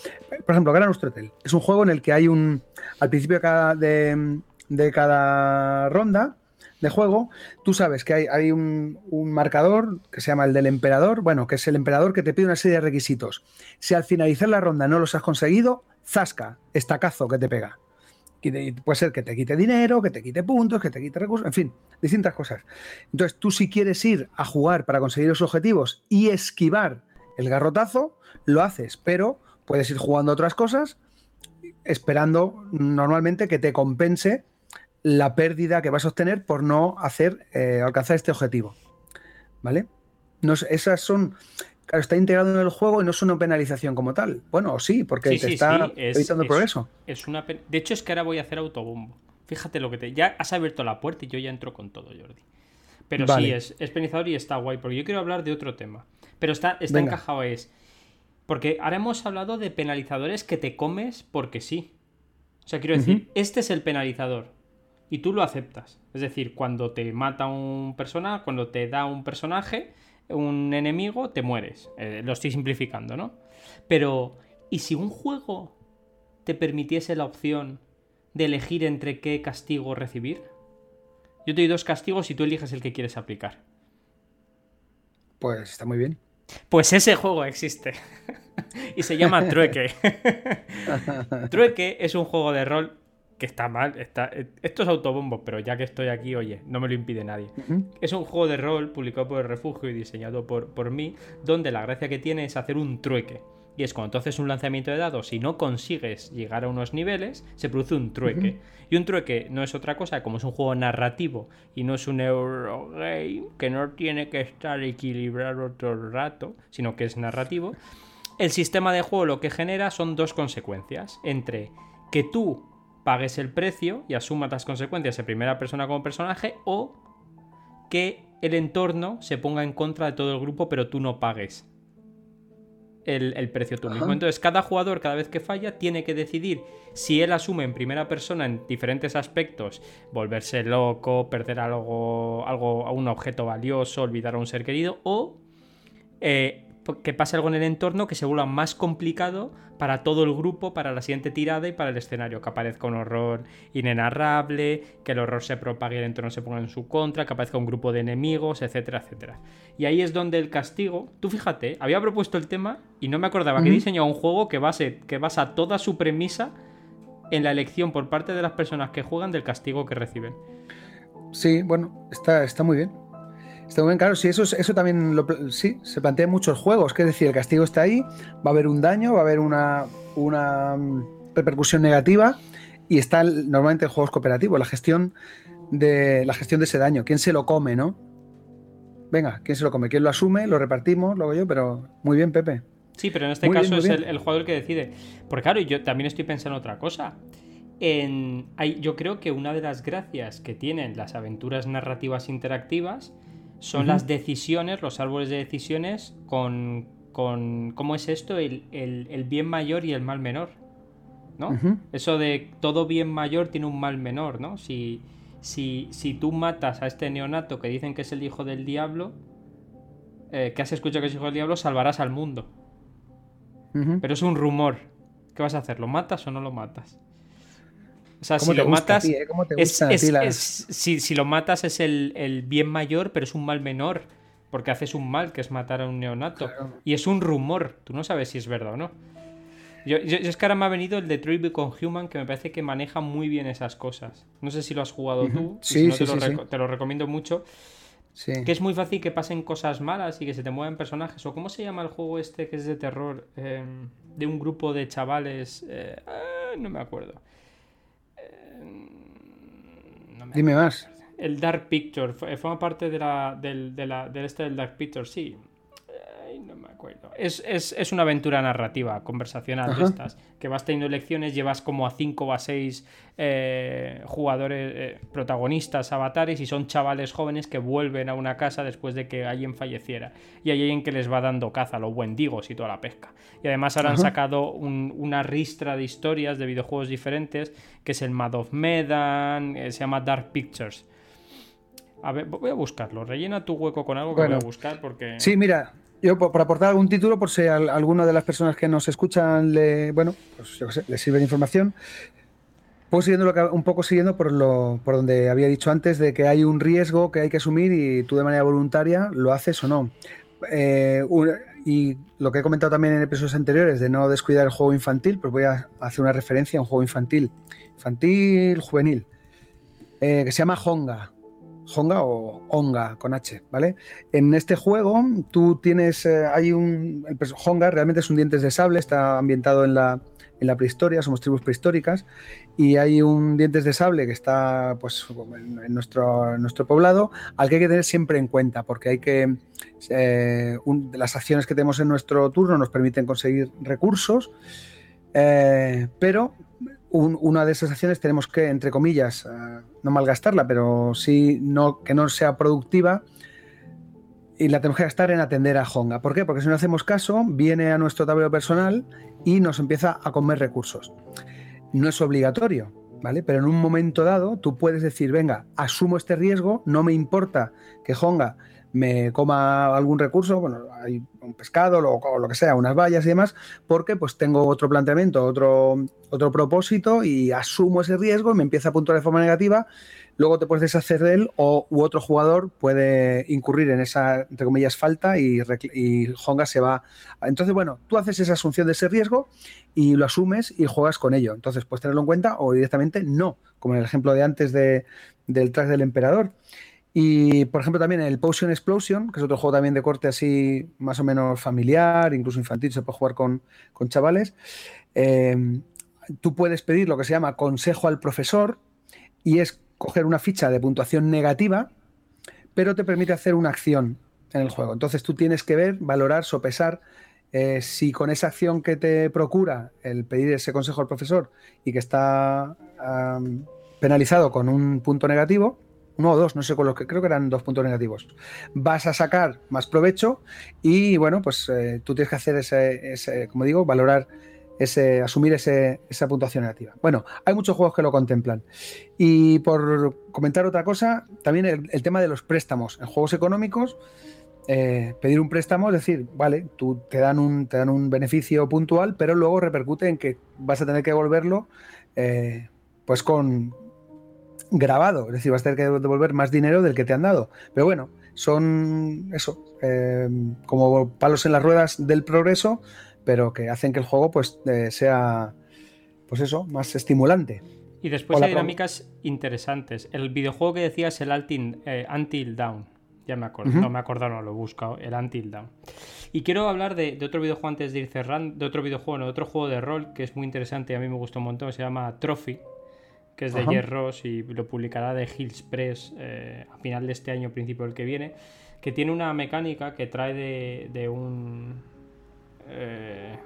por ejemplo, Gran Hotel es un juego en el que hay un. Al principio de cada, de cada ronda de juego, tú sabes que hay, un, marcador que se llama el del emperador, bueno, que es el emperador que te pide una serie de requisitos. Si al finalizar la ronda no los has conseguido, zasca, estacazo que te pega. Puede ser que te quite dinero, que te quite puntos, que te quite recursos, en fin, distintas cosas. Entonces, tú si quieres ir a jugar para conseguir los objetivos y esquivar el garrotazo, lo haces, pero puedes ir jugando otras cosas esperando normalmente que te compense la pérdida que vas a obtener por no hacer eh, alcanzar este objetivo. ¿Vale? No, esas son. Claro, está integrado en el juego y no es una penalización como tal. Bueno, sí, porque te está evitando progreso. Es una de hecho, es que ahora voy a hacer autobombo. Fíjate lo que te. Ya has abierto la puerta y yo ya entro con todo, Jordi. Pero sí, es, es penalizador y está guay. Porque yo quiero hablar de otro tema. Pero está, está encajado, es. Porque ahora hemos hablado de penalizadores que te comes porque sí. O sea, quiero decir, este es el penalizador y tú lo aceptas. Es decir, cuando te mata un personaje, cuando te da un personaje, un enemigo, te mueres. Eh, lo estoy simplificando, ¿no? Pero, ¿y si un juego te permitiese la opción de elegir entre qué castigo recibir? Yo te doy dos castigos y tú eliges el que quieres aplicar. Pues está muy bien. Pues ese juego existe. [laughs] y se llama [laughs] Trueque. [laughs] Trueque es un juego de rol que está mal. Está, esto es autobombo, pero ya que estoy aquí, oye, no me lo impide nadie. Es un juego de rol publicado por el Refugio y diseñado por, por mí, donde la gracia que tiene es hacer un trueque. Y es cuando tú haces un lanzamiento de dados y no consigues llegar a unos niveles, se produce un trueque. Y un trueque no es otra cosa, como es un juego narrativo y no es un Eurogame, que no tiene que estar equilibrado todo el rato, sino que es narrativo. El sistema de juego lo que genera son dos consecuencias. Entre que tú pagues el precio y asumas las consecuencias en primera persona como personaje o que el entorno se ponga en contra de todo el grupo pero tú no pagues el, precio tú mismo. Entonces cada jugador cada vez que falla tiene que decidir si él asume en primera persona en diferentes aspectos volverse loco, perder algo, algo un objeto valioso, olvidar a un ser querido o eh, que pase algo en el entorno que se vuelva más complicado para todo el grupo, para la siguiente tirada y para el escenario. Que aparezca un horror inenarrable, que el horror se propague y el entorno se ponga en su contra, que aparezca un grupo de enemigos, etcétera, etcétera. Y ahí es donde el castigo. Tú fíjate, había propuesto el tema y no me acordaba que diseñó un juego que, base, que basa toda su premisa en la elección por parte de las personas que juegan del castigo que reciben. Sí, bueno, está, está muy bien. Está muy bien, claro, sí, eso, eso también lo, sí, se plantea en muchos juegos, que es decir, el castigo está ahí, va a haber un daño, va a haber una, una mm, repercusión negativa y está normalmente en juegos cooperativos, la gestión de la gestión de ese daño, quién se lo come, ¿no? Venga, ¿quién se lo come? ¿Quién lo asume? Lo repartimos, lo hago yo, pero muy bien, Pepe. Sí, pero en este caso es el, el, jugador que decide. Porque claro, yo también estoy pensando otra cosa. En, hay, yo creo que una de las gracias que tienen las aventuras narrativas interactivas son las decisiones, los árboles de decisiones con, con ¿cómo es esto? El, bien mayor y el mal menor, ¿no? Eso de todo bien mayor tiene un mal menor, ¿no? Si, si, si tú matas a este neonato que dicen que es el hijo del diablo, eh, que has escuchado que es hijo del diablo, salvarás al mundo. Pero es un rumor. ¿Qué vas a hacer? ¿Lo matas o no lo matas? O sea, si lo matas. si, lo matas es el, bien mayor, pero es un mal menor. Porque haces un mal, que es matar a un neonato. Y es un rumor. Tú no sabes si es verdad o no. Yo, es que ahora me ha venido el Detroit Become Human, que me parece que maneja muy bien esas cosas. No sé si lo has jugado tú. Sí, sí, te, lo te, lo recomiendo mucho. Que es muy fácil que pasen cosas malas y que se te muevan personajes. ¿O cómo se llama el juego este que es de terror? Em, de un grupo de chavales. Eh, ah, no me acuerdo. Dime más. El Dark Picture. Forma parte de la, del, de la, del este del Dark Picture, sí. Me acuerdo. Es, una aventura narrativa, conversacional de estas. Que vas teniendo elecciones, llevas como a 5 o a 6 eh, jugadores, eh, protagonistas, avatares, y son chavales jóvenes que vuelven a una casa después de que alguien falleciera. Y hay alguien que les va dando caza, los wendigos y toda la pesca. Y además ahora han sacado una ristra de historias de videojuegos diferentes, que es el Mad of Medan, eh, se llama Dark Pictures. A ver, voy a buscarlo. Rellena tu hueco con algo que voy a buscar porque. Sí, mira, yo por, aportar algún título, por si a alguna de las personas que nos escuchan le, bueno, pues yo sé, le sirve de información. Pues siguiendo un poco siguiendo por, lo, por donde había dicho antes de que hay un riesgo que hay que asumir y tú de manera voluntaria lo haces o no. Eh, y lo que he comentado también en episodios anteriores de no descuidar el juego infantil, pues voy a hacer una referencia a un juego infantil, infantil, juvenil, eh, que se llama Honga. Honga o Onga con H, ¿vale? En este juego tú tienes, eh, hay un, Honga realmente es un dientes de sable, está ambientado en la, en la prehistoria, somos tribus prehistóricas, y hay un dientes de sable que está pues, en, nuestro, nuestro poblado, al que hay que tener siempre en cuenta, porque hay que. Eh, las acciones que tenemos en nuestro turno nos permiten conseguir recursos, eh, pero una de esas acciones tenemos que, entre comillas, eh, no malgastarla, pero sí no, que no sea productiva y la tenemos que gastar en atender a Honga. ¿Por qué? Porque si no hacemos caso, viene a nuestro tablero personal y nos empieza a comer recursos. No es obligatorio, ¿vale? Pero en un momento dado tú puedes decir, venga, asumo este riesgo, no me importa que Honga me coma algún recurso, bueno, hay un pescado o lo que sea, unas vallas y demás, porque pues tengo otro planteamiento, otro, otro propósito y asumo ese riesgo y me empieza a puntuar de forma negativa luego te puedes deshacer de él o u otro jugador puede incurrir en esa, entre comillas, falta y, y, Honga se va. Entonces, bueno, tú haces esa asunción de ese riesgo y lo asumes y juegas con ello. Entonces, puedes tenerlo en cuenta o directamente no, como en el ejemplo de antes de, del track del emperador. Y, por ejemplo, también el Potion Explosion, que es otro juego también de corte así más o menos familiar, incluso infantil, se puede jugar con, chavales. Eh, tú puedes pedir lo que se llama consejo al profesor y es coger una ficha de puntuación negativa, pero te permite hacer una acción en el juego. Entonces tú tienes que ver, valorar, sopesar eh, si con esa acción que te procura el pedir ese consejo al profesor y que está penalizado con un punto negativo, uno o dos, no sé con los que creo que eran dos puntos negativos, vas a sacar más provecho y bueno, pues eh, tú tienes que hacer ese, ese, como digo, valorar ese, asumir esa puntuación negativa. Bueno, hay muchos juegos que lo contemplan. Y por comentar otra cosa, también el, tema de los préstamos. En juegos económicos, eh, pedir un préstamo, es decir, vale, tú te dan, un, te dan un beneficio puntual, pero luego repercute en que vas a tener que devolverlo eh, pues con grabado, es decir, vas a tener que devolver más dinero del que te han dado. Pero bueno, son eso, eh, como palos en las ruedas del progreso, pero que hacen que el juego pues eh, sea pues eso, más estimulante. Y después hay dinámicas interesantes. El videojuego que decías, el Until, eh, Until Down. Ya me acuerdo, no me acuerdo, no lo he buscado, el Until Down. Y quiero hablar de, otro videojuego antes de ir cerrando, de otro videojuego, no, de otro juego de rol que es muy interesante y a mí me gustó un montón, se llama Trophy, que es de Ross y lo publicará de Hills Press eh, a final de este año, principio del que viene, que tiene una mecánica que trae de un eh,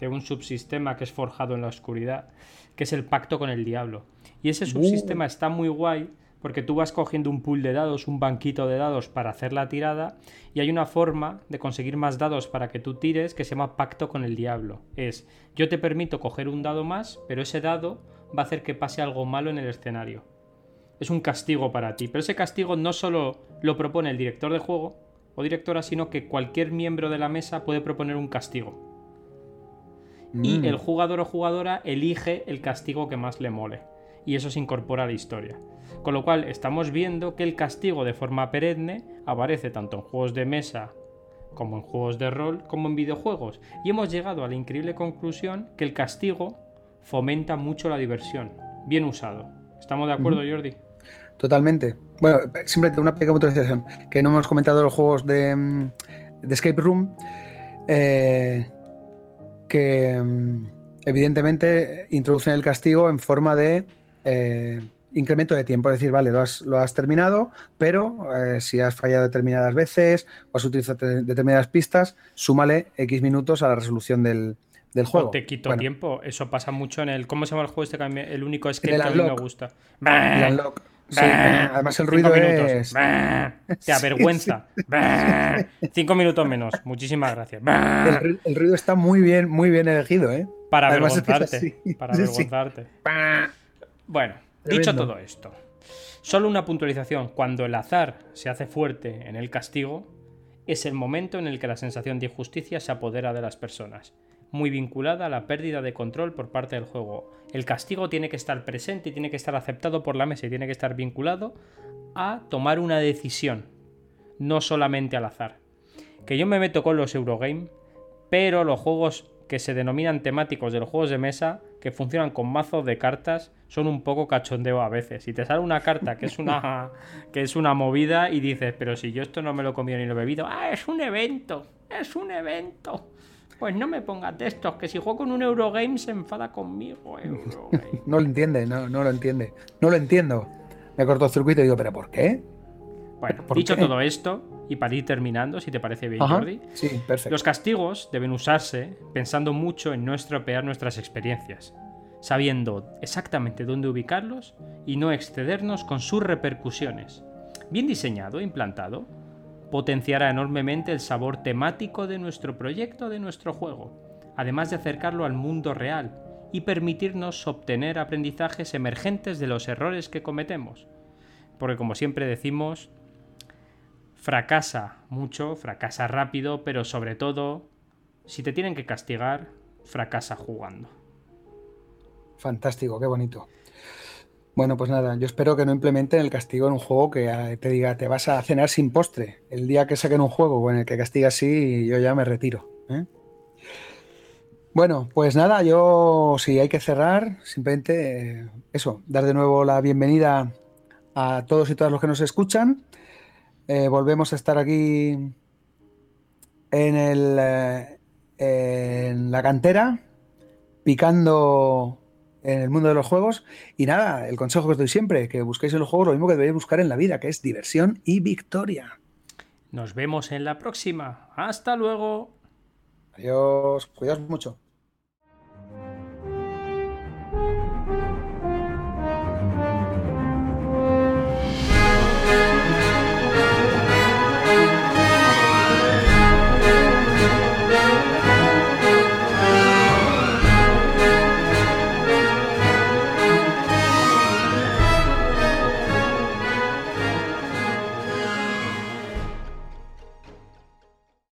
de un subsistema que es forjado en la oscuridad, que es el pacto con el diablo. Y ese subsistema uh. está muy guay porque tú vas cogiendo un pool de dados, un banquito de dados para hacer la tirada y hay una forma de conseguir más dados para que tú tires que se llama pacto con el diablo. Es, yo te permito coger un dado más, pero ese dado va a hacer que pase algo malo en el escenario. es un castigo para ti. Pero ese castigo no solo lo propone el director de juego o directora, sino que cualquier miembro de la mesa puede proponer un castigo. Y mm. el jugador o jugadora elige el castigo que más le mole. Y eso se incorpora a la historia. Con lo cual estamos viendo que el castigo de forma perenne aparece tanto en juegos de mesa como en juegos de rol como en videojuegos. Y hemos llegado a la increíble conclusión que el castigo fomenta mucho la diversión, bien usado. ¿Estamos de acuerdo, Jordi? Totalmente. Bueno, simplemente una pequeña puntualización, que no hemos comentado los juegos de, mm, Escape Room, eh, que mm, evidentemente introducen el castigo en forma de eh, incremento de tiempo, es decir, vale, lo has, terminado, pero eh, si has fallado determinadas veces o has utilizado determinadas pistas, súmale X minutos a la resolución del, del juego. te quito tiempo, eso pasa mucho en el... ¿Cómo se llama el juego este? El único es que a mí me gusta. además el ruido es... [laughs] Te avergüenza. [laughs] Cinco minutos menos. Muchísimas gracias. El, ruido está muy bien, muy bien elegido, ¿eh? Para avergonzarte. Para avergonzarte. Bueno, dicho todo esto, solo una puntualización. Cuando el azar se hace fuerte en el castigo, es el momento en el que la sensación de injusticia se apodera de las personas muy vinculada a la pérdida de control por parte del juego. El castigo tiene que estar presente y tiene que estar aceptado por la mesa y tiene que estar vinculado a tomar una decisión, no solamente al azar. Que yo me meto con los Eurogame, pero los juegos que se denominan temáticos de los juegos de mesa, que funcionan con mazos de cartas, son un poco cachondeo a veces. Si te sale una carta que es una, [laughs] que es una movida y dices, pero si yo esto no me lo he comido ni lo he bebido, ah, es un evento, es un evento. Pues no me ponga textos, que si juego con un Eurogame se enfada conmigo. [laughs] no lo entiende, no, no lo entiende. No lo entiendo. Me corto el circuito y digo, ¿pero por qué? Bueno, dicho todo esto, y para ir terminando, si te parece bien, Jordi. Sí, perfecto. Los castigos deben usarse pensando mucho en no estropear nuestras experiencias, sabiendo exactamente dónde ubicarlos y no excedernos con sus repercusiones. Bien diseñado, implantado, potenciará enormemente el sabor temático de nuestro proyecto, de nuestro juego, además de acercarlo al mundo real y permitirnos obtener aprendizajes emergentes de los errores que cometemos. Porque como siempre decimos, fracasa mucho, fracasa rápido, pero sobre todo, si te tienen que castigar, fracasa jugando. Fantástico, qué bonito. Bueno, pues nada, yo espero que no implementen el castigo en un juego que eh, te diga te vas a cenar sin postre. El día que saquen un juego en el que castiga así, yo ya me retiro. ¿eh? Bueno, pues nada, yo si hay que cerrar, simplemente eh, eso, dar de nuevo la bienvenida a todos y todas los que nos escuchan. volvemos a estar aquí en, el, en la cantera, picando en el mundo de los juegos. Y nada, el consejo que os doy siempre, que busquéis en los juegos lo mismo que debéis buscar en la vida, que es diversión y victoria. Nos vemos en la próxima. Hasta luego. Adiós. Cuidaos mucho.